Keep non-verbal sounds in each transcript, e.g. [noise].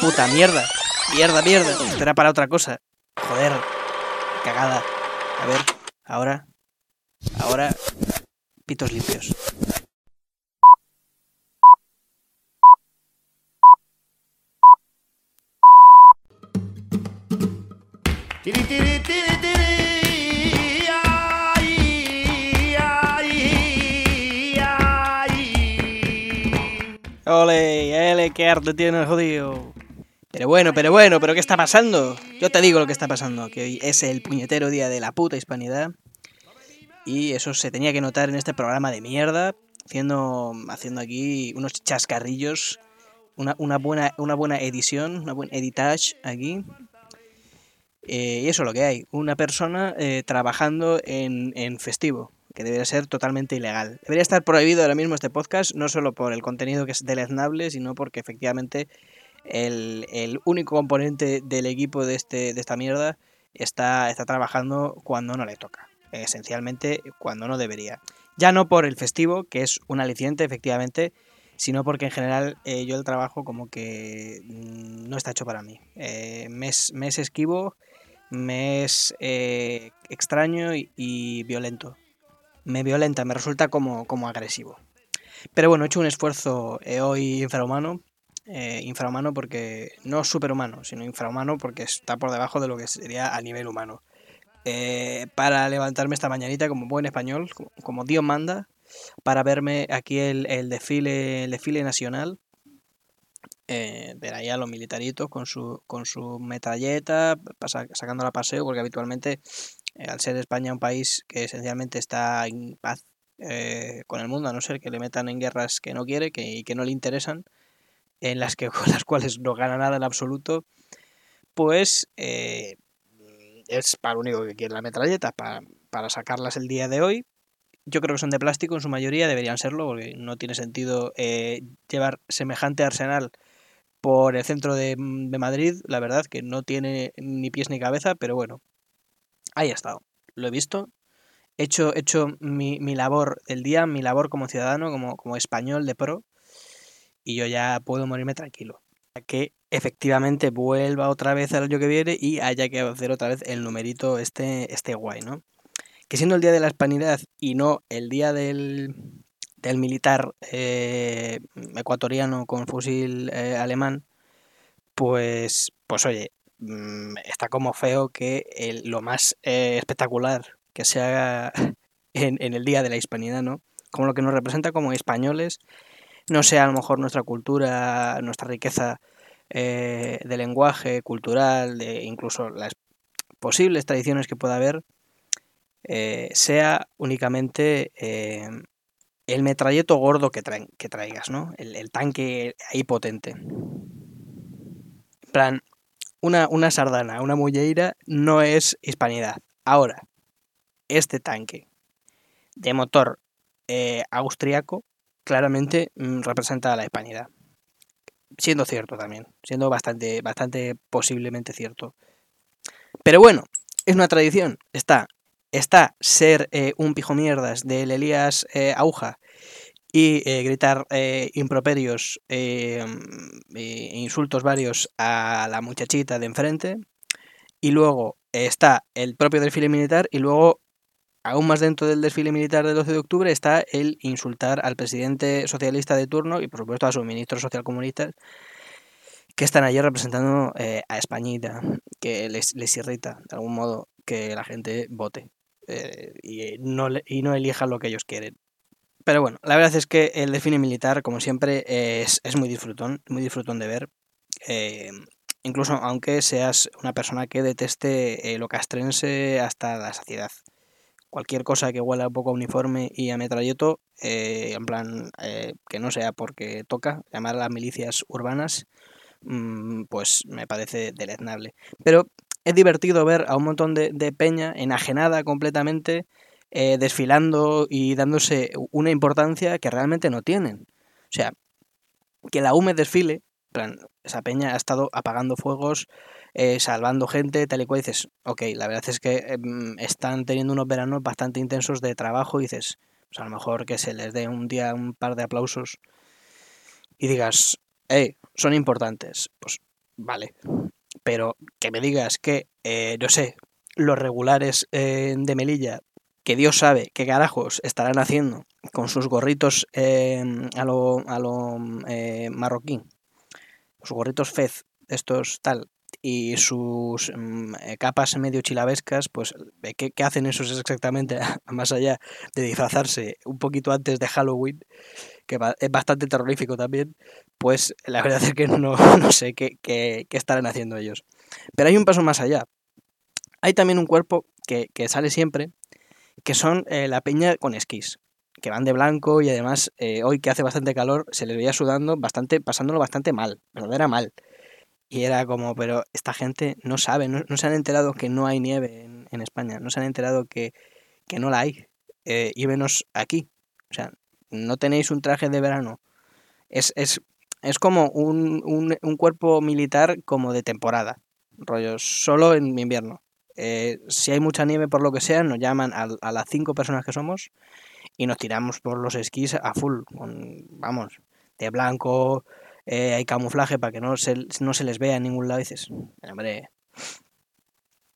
puta, mierda. Mierda, mierda. Esto era para otra cosa. Joder. Cagada. A ver, ahora. Ahora. Pitos limpios. Tiri, tiri, tiri, tiri. Ay, ay, ay. Ole, qué arte tiene el jodido. Pero bueno, pero bueno, pero ¿qué está pasando? Yo te digo lo que está pasando, que hoy es el puñetero día de la puta hispanidad. Y eso se tenía que notar en este programa de mierda, haciendo, haciendo aquí unos chascarrillos, una, una buena, una buena edición, una buena editage aquí. Eh, y eso es lo que hay, una persona eh, trabajando en, en festivo, que debería ser totalmente ilegal. Debería estar prohibido ahora mismo este podcast, no solo por el contenido que es deleznable, sino porque efectivamente el, único componente del equipo de, este, de esta mierda está, está trabajando cuando no le toca. Esencialmente cuando no debería. Ya no por el festivo, que es un aliciente, efectivamente, sino porque en general eh, yo el trabajo como que mm, no está hecho para mí. Eh, me, es, me es esquivo, me es eh, extraño y, violento. Me violenta, me resulta como, como agresivo. Pero bueno, he hecho un esfuerzo hoy infrahumano. Eh, infrahumano porque no superhumano, sino infrahumano porque está por debajo de lo que sería a nivel humano. Eh, para levantarme esta mañanita como buen español, como, Dios manda, para verme aquí el, el desfile, el desfile nacional. Eh, ver ahí a los militaritos con su, con su metralleta, sacándola a paseo, porque habitualmente, eh, al ser España un país que esencialmente está en paz con el mundo, a no ser que le metan en guerras que no quiere que, y que no le interesan, en las que [laughs] con las cuales no gana nada en absoluto, pues eh, es para lo único que quiere la metralleta, para, para sacarlas el día de hoy. Yo creo que son de plástico en su mayoría, deberían serlo, porque no tiene sentido eh, llevar semejante arsenal por el centro de, de Madrid, la verdad que no tiene ni pies ni cabeza, pero bueno, ahí ha estado, lo he visto, he hecho, he hecho mi, mi labor del día, mi labor como ciudadano, como, como español de pro, y yo ya puedo morirme tranquilo. Que efectivamente vuelva otra vez el año que viene y haya que hacer otra vez el numerito este, este guay, ¿no? Que siendo el día de la hispanidad y no el día del, del militar eh, ecuatoriano con fusil eh, alemán, pues, pues oye, mm, está como feo que el- lo más eh, espectacular que se haga [laughs] en, en el día de la hispanidad, ¿no? Como lo que nos representa como españoles, no sea a lo mejor nuestra cultura, nuestra riqueza eh, de lenguaje, cultural, de incluso las posibles tradiciones que pueda haber, eh, sea únicamente eh, el metralleto gordo que, traigas, ¿no? El, tanque ahí potente. En plan, una, una sardana, una mulleira no es hispanidad. Ahora, este tanque de motor austriaco claramente mm, representa la hispanidad. Siendo cierto también, siendo bastante, bastante posiblemente cierto. Pero bueno, es una tradición. Está, está ser eh, un pijo mierdas del Elías eh, Auja y eh, gritar improperios eh, e insultos varios a la muchachita de enfrente. Y luego está el propio desfile militar y luego, aún más dentro del desfile militar del 12 de octubre, está el insultar al presidente socialista de turno y por supuesto a sus ministros socialcomunistas que están allí representando eh, a Españita, que les, irrita de algún modo que la gente vote eh, y, no, y no elija lo que ellos quieren. Pero bueno, la verdad es que el desfile militar, como siempre, es, es muy disfrutón, muy disfrutón de ver. eh, incluso aunque seas una persona que deteste eh, lo castrense hasta la saciedad. Cualquier cosa que huela un poco a uniforme y a metralleto, eh, en plan, eh, que no sea porque toca llamar a las milicias urbanas, mm, pues me parece deleznable. Pero es divertido ver a un montón de, peña enajenada completamente, eh, desfilando y dándose una importancia que realmente no tienen. O sea, que la UME desfile, plan, esa peña ha estado apagando fuegos, eh, salvando gente, tal y cual, dices, ok, la verdad es que em, están teniendo unos veranos bastante intensos de trabajo, y dices, pues a lo mejor que se les dé un día un par de aplausos y digas, hey, son importantes. Pues vale. Pero que me digas que, eh, no sé, los regulares eh, de Melilla, que Dios sabe qué carajos estarán haciendo con sus gorritos eh, a lo, a lo eh, marroquí, sus gorritos fez, estos tal, y sus mm, eh, capas medio chilabescas, pues eh, ¿qué, qué hacen esos exactamente? [laughs] Más allá de disfrazarse un poquito antes de Halloween, que es bastante terrorífico también, pues la verdad es que [laughs] no, no sé qué, qué- qué estarán haciendo ellos. Pero hay un paso más allá. Hay también un cuerpo que, que sale siempre, que son eh, la peña con esquís, que van de blanco y además hoy que hace bastante calor se les veía sudando bastante, pasándolo bastante mal, verdadera mal. Y era como, pero esta gente no sabe, no, se han enterado que no hay nieve en, España, no se han enterado que, que no la hay, eh, y menos aquí. O sea, no tenéis un traje de verano. Es, es, es como un, un, un cuerpo militar como de temporada, rollo, solo en invierno. Eh, si hay mucha nieve por lo que sea, nos llaman a, a las cinco personas que somos y nos tiramos por los esquís a full, con, vamos, de blanco, eh, hay camuflaje para que no se, no se les vea en ningún lado. Y dices, hombre,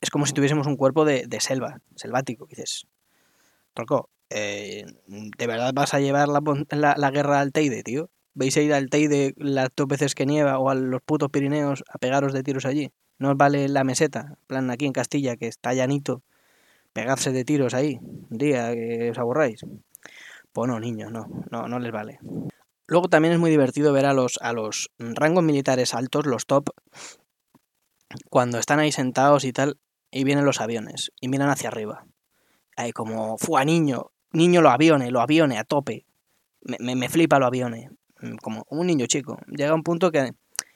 es como si tuviésemos un cuerpo de, de selva, selvático. Dices, Troco, eh, ¿de verdad vas a llevar la, la, la guerra al Teide, tío? ¿Vais a ir al Teide las dos veces que nieva o a los putos Pirineos a pegaros de tiros allí? ¿No os vale la meseta? Plan, aquí en Castilla, que está llanito, pegarse de tiros ahí, un día que os aburráis. Pues no, niños, no, no, no les vale. Luego también es muy divertido ver a los, a los rangos militares altos, los top, cuando están ahí sentados y tal, y vienen los aviones, y miran hacia arriba. Ahí como, fue niño, niño los aviones, los aviones a tope. Me, me, me flipa los aviones. Mm, Como un niño chico. Llega un punto que,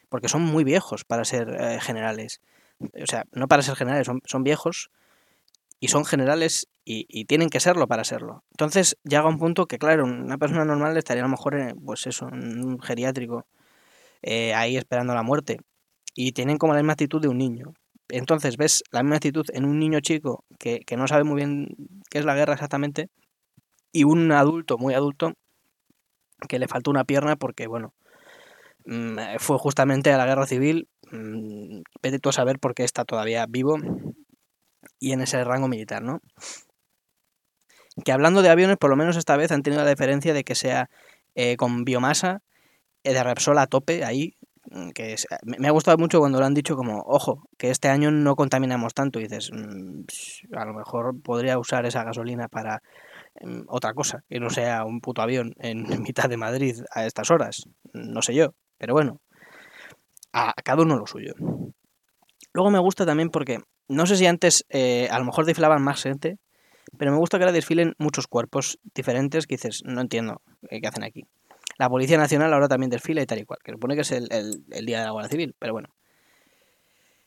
porque son muy viejos para ser eh, generales. O sea, no para ser generales, son, son viejos y son generales y, tienen que serlo para serlo. Entonces llega un punto que, claro, una persona normal estaría a lo mejor, en, pues eso, un geriátrico, eh, ahí esperando la muerte. Y tienen como la misma actitud de un niño. Entonces ves la misma actitud en un niño chico que, que no sabe muy bien qué es la guerra exactamente y un adulto, muy adulto, que le faltó una pierna porque, bueno, mm, fue justamente a la guerra civil. mm, Vete tú a saber por qué está todavía vivo y en ese rango militar, ¿no? Que hablando de aviones, por lo menos esta vez han tenido la diferencia de que sea eh, con biomasa eh, de Repsol a tope ahí. mm, Que es- me ha gustado mucho cuando lo han dicho como, ojo, que este año no contaminamos tanto. Y dices, mm, a lo mejor podría usar esa gasolina para mm, otra cosa, que no sea un puto avión en [laughs] mitad de Madrid a estas horas. No sé yo, pero bueno, a, cada uno lo suyo. Luego me gusta también porque, no sé si antes eh, a lo mejor desfilaban más gente, pero me gusta que ahora desfilen muchos cuerpos diferentes que dices, no entiendo eh, qué hacen aquí. La Policía Nacional ahora también desfila y tal y cual, que supone que es el, el- Día de la Guardia Civil, pero bueno.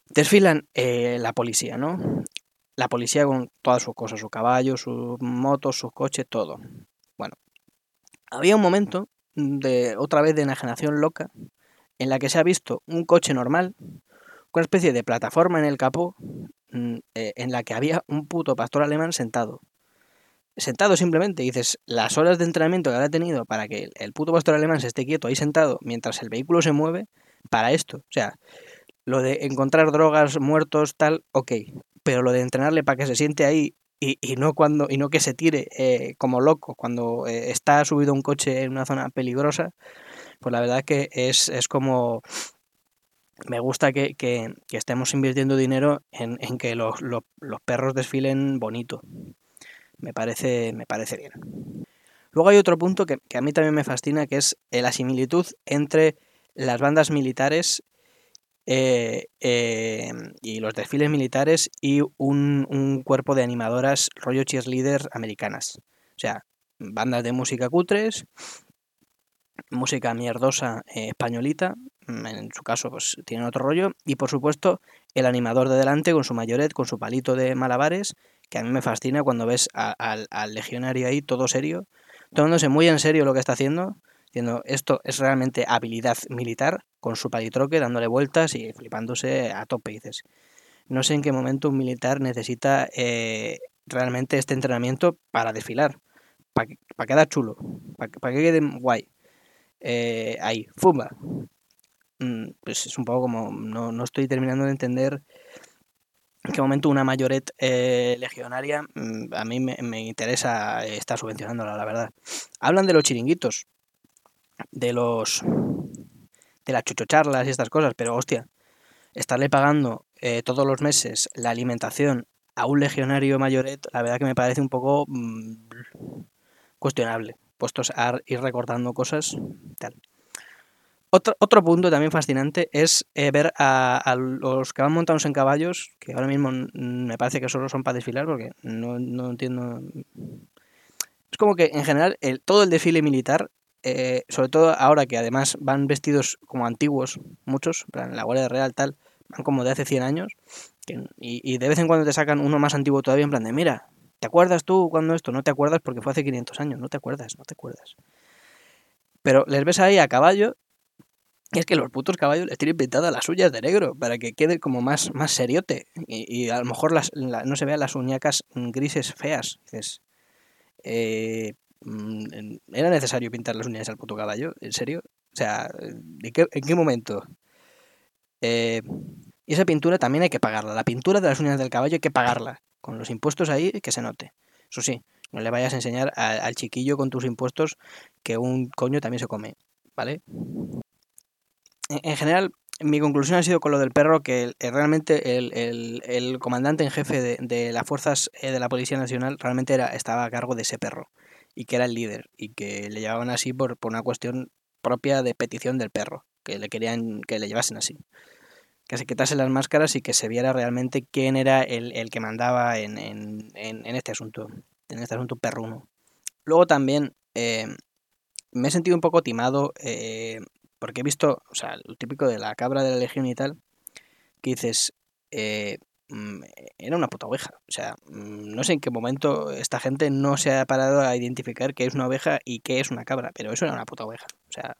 Desfilan eh, la policía, ¿no? La policía con todas sus cosas, sus caballos, sus motos, sus coches, todo. Bueno, había un momento de otra vez de enajenación loca en la que se ha visto un coche normal con una especie de plataforma en el capó en la que había un puto pastor alemán sentado. Sentado simplemente, dices, las horas de entrenamiento que habrá tenido para que el, puto pastor alemán se esté quieto ahí sentado mientras el vehículo se mueve, para esto. O sea, lo de encontrar drogas, muertos, tal, ok. Pero lo de entrenarle para que se siente ahí y, y no cuando y no que se tire eh, como loco cuando eh, está subido un coche en una zona peligrosa, pues la verdad que es, es como me gusta que, que- que estemos invirtiendo dinero en, en que los, los- los perros desfilen bonito. Me parece, me parece bien. Luego hay otro punto que, que a mí también me fascina, que es eh, la similitud entre las bandas militares eh, eh, y los desfiles militares y un, un cuerpo de animadoras rollo cheerleaders americanas. O sea, bandas de música cutres, música mierdosa españolita, en su caso pues tienen otro rollo, y por supuesto el animador de delante con su mayoret, con su palito de malabares, que a mí me fascina cuando ves a- al, al legionario ahí todo serio, tomándose muy en serio lo que está haciendo, diciendo esto es realmente habilidad militar, con su palitroque dándole vueltas y flipándose a tope, dices. No sé en qué momento un militar necesita eh, realmente este entrenamiento para desfilar, para quedar chulo, para que quede guay. Eh, ahí, fumba. Mm, pues es un poco como, no, no estoy terminando de entender en qué momento una mayoret eh, legionaria mm, a mí me, me interesa estar subvencionándola, la verdad. Hablan de los chiringuitos, de los de las chuchocharlas y estas cosas, pero hostia, estarle pagando eh, todos los meses la alimentación a un legionario mayoret, la verdad que me parece un poco mm, cuestionable, puestos a ir recortando cosas, tal. Otro, otro punto también fascinante es eh, ver a, los que van montados en caballos, que ahora mismo me parece que solo son para desfilar, porque no, no entiendo... Es como que en general el, todo el desfile militar eh, sobre todo ahora que además van vestidos como antiguos, muchos, en la Guardia Real tal, van como de hace 100 años, y, y de vez en cuando te sacan uno más antiguo todavía, en plan de, mira, ¿te acuerdas tú cuando esto? No te acuerdas porque fue hace 500 años, no te acuerdas, no te acuerdas. Pero les ves ahí a caballo, [laughs] es que los putos caballos les tienen pintadas las uñas de negro, para que quede como más, más seriote, y, y a lo mejor las, la- no se vean las uñacas grises feas. Dices, eh, mm, ¿Era necesario pintar las uñas al puto caballo? ¿En serio? O sea, ¿de qué- ¿en qué momento? Eh, y esa pintura también hay que pagarla. La pintura de las uñas del caballo hay que pagarla. Con los impuestos ahí, que se note. Eso sí, no le vayas a enseñar al chiquillo con tus impuestos que un coño también se come. ¿Vale? En, en general, mi conclusión ha sido con lo del perro que el- realmente el, el- comandante en jefe de, las fuerzas eh, de la Policía Nacional realmente era, estaba a cargo de ese perro y que era el líder y que le llamaban así por, por una cuestión propia de petición del perro, que le querían que le llevasen así. Que se quitase las máscaras y que se viera realmente quién era el, que mandaba en, en- en- en este asunto, en este asunto perruno. Luego también eh, me he sentido un poco timado eh, porque he visto, o sea, lo típico de la cabra de la legión y tal, que dices, eh, mm, era una puta oveja. O sea, mm, no sé en qué momento esta gente no se ha parado a identificar qué es una oveja y qué es una cabra, pero eso era una puta oveja. O sea,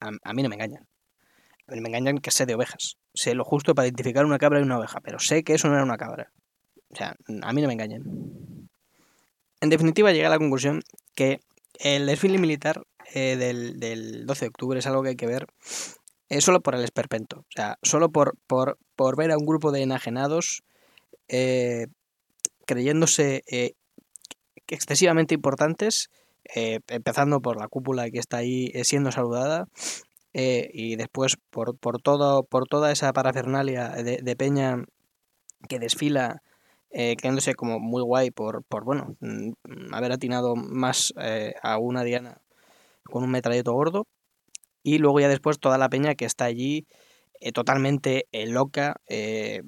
a, a mí no me engañan. A mí me engañan que sé de ovejas. Sé lo justo para identificar una cabra y una oveja, pero sé que eso no era una cabra. O sea, a mí no me engañan. En definitiva, llegué a la conclusión que el desfile militar eh, del, del 12 de octubre es algo que hay que ver solo por el esperpento. O sea, solo por, por, por ver a un grupo de enajenados eh, creyéndose eh, excesivamente importantes, empezando por la cúpula que está ahí siendo saludada, y después por, por, todo, por toda esa parafernalia de, peña que desfila, eh, quedándose como muy guay por, por bueno, mm, haber atinado más a una diana con un metralleto gordo, y luego ya después toda la peña que está allí eh, totalmente eh, loca, eh,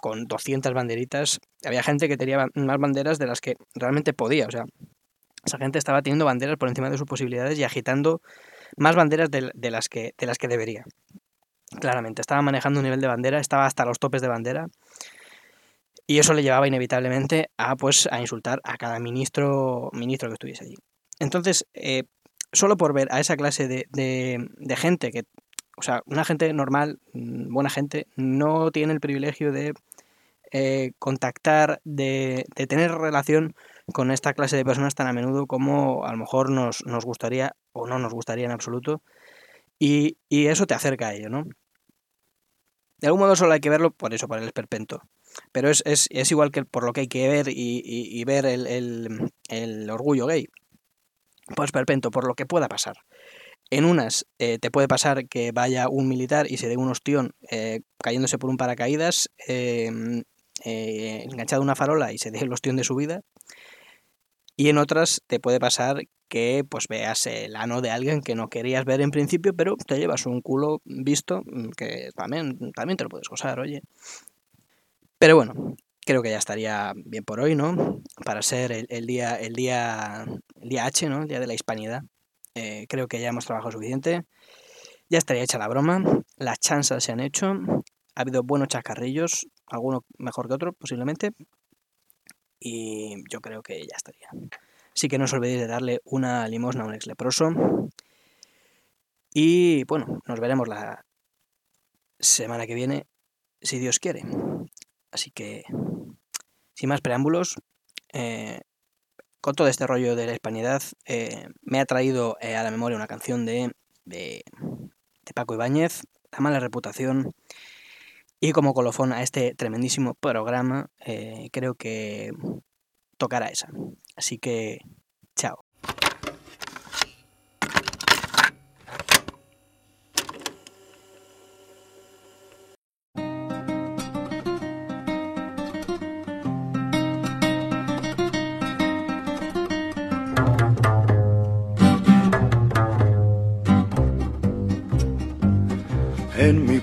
con 200 banderitas. Había gente que tenía más banderas de las que realmente podía. O sea, esa gente estaba teniendo banderas por encima de sus posibilidades y agitando más banderas de, las, que, de las que debería. Claramente, estaba manejando un nivel de bandera, estaba hasta los topes de bandera. Y eso le llevaba inevitablemente a, pues, a insultar a cada ministro, ministro que estuviese allí. Entonces, solo por ver a esa clase de, de, gente que, o sea, una gente normal, mm, buena gente, no tiene el privilegio de eh, contactar, de, de, tener relación con esta clase de personas tan a menudo como a lo mejor nos, nos gustaría o no nos gustaría en absoluto. Y, y, eso te acerca a ello, ¿no? De algún modo solo hay que verlo por eso, por el esperpento. Pero es, es, es igual que por lo que hay que ver y, y, y ver el, el, el, orgullo gay. Por esperpento, por lo que pueda pasar. En unas eh, te puede pasar que vaya un militar y se dé un ostión eh, cayéndose por un paracaídas, eh, enganchado a una farola y se dé el ostión de su vida. Y en otras te puede pasar que pues veas el ano de alguien que no querías ver en principio, pero te llevas un culo visto que también, también te lo puedes gozar, oye. Pero bueno, creo que ya estaría bien por hoy, ¿no? Para ser el, el día, el día, día H, ¿no? El día de la hispanidad. Eh, creo que ya hemos trabajado suficiente. Ya estaría hecha la broma. Las chanzas se han hecho. Ha habido buenos chascarrillos, alguno mejor que otro, posiblemente. Y yo creo que ya estaría. Así que no os olvidéis de darle una limosna a un ex leproso. Y bueno, nos veremos la semana que viene, si Dios quiere. Así que, sin más preámbulos, eh, con todo este rollo de la hispanidad, eh, me ha traído eh, a la memoria una canción de, de, Paco Ibáñez, La mala reputación. Y como colofón a este tremendísimo programa, creo que tocará esa. Así que,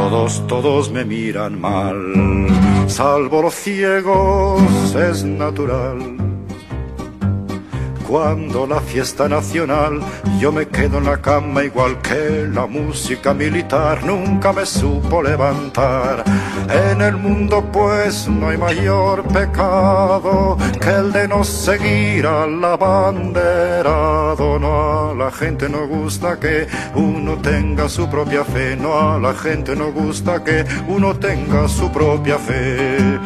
Todos, todos me miran mal, salvo los ciegos, es natural. Cuando la fiesta nacional, yo me quedo en la cama igual que la música militar, nunca me supo levantar. En el mundo pues no hay mayor pecado que el de no seguir al abanderado. No a la gente no gusta que uno tenga su propia fe, no a la gente no gusta que uno tenga su propia fe.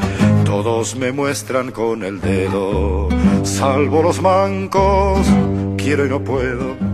Todos me muestran con el dedo, salvo los mancos, quiero y no puedo.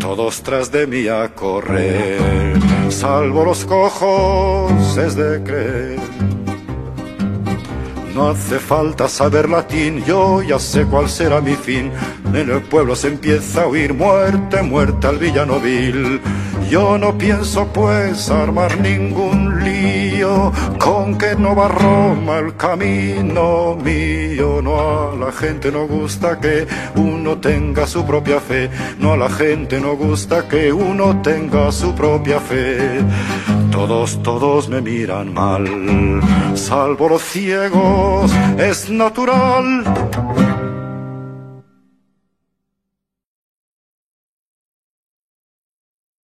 Todos tras de mí a correr, salvo los cojos es de creer. No hace falta saber latín, yo ya sé cuál será mi fin. En el pueblo se empieza a oír muerte, muerte al villano vil. Yo no pienso pues armar ningún lío, con que no va Roma el camino mío. No a la gente no gusta que uno tenga su propia fe, no a la gente no gusta que uno tenga su propia fe. Todos, todos me miran mal, salvo los ciegos, es natural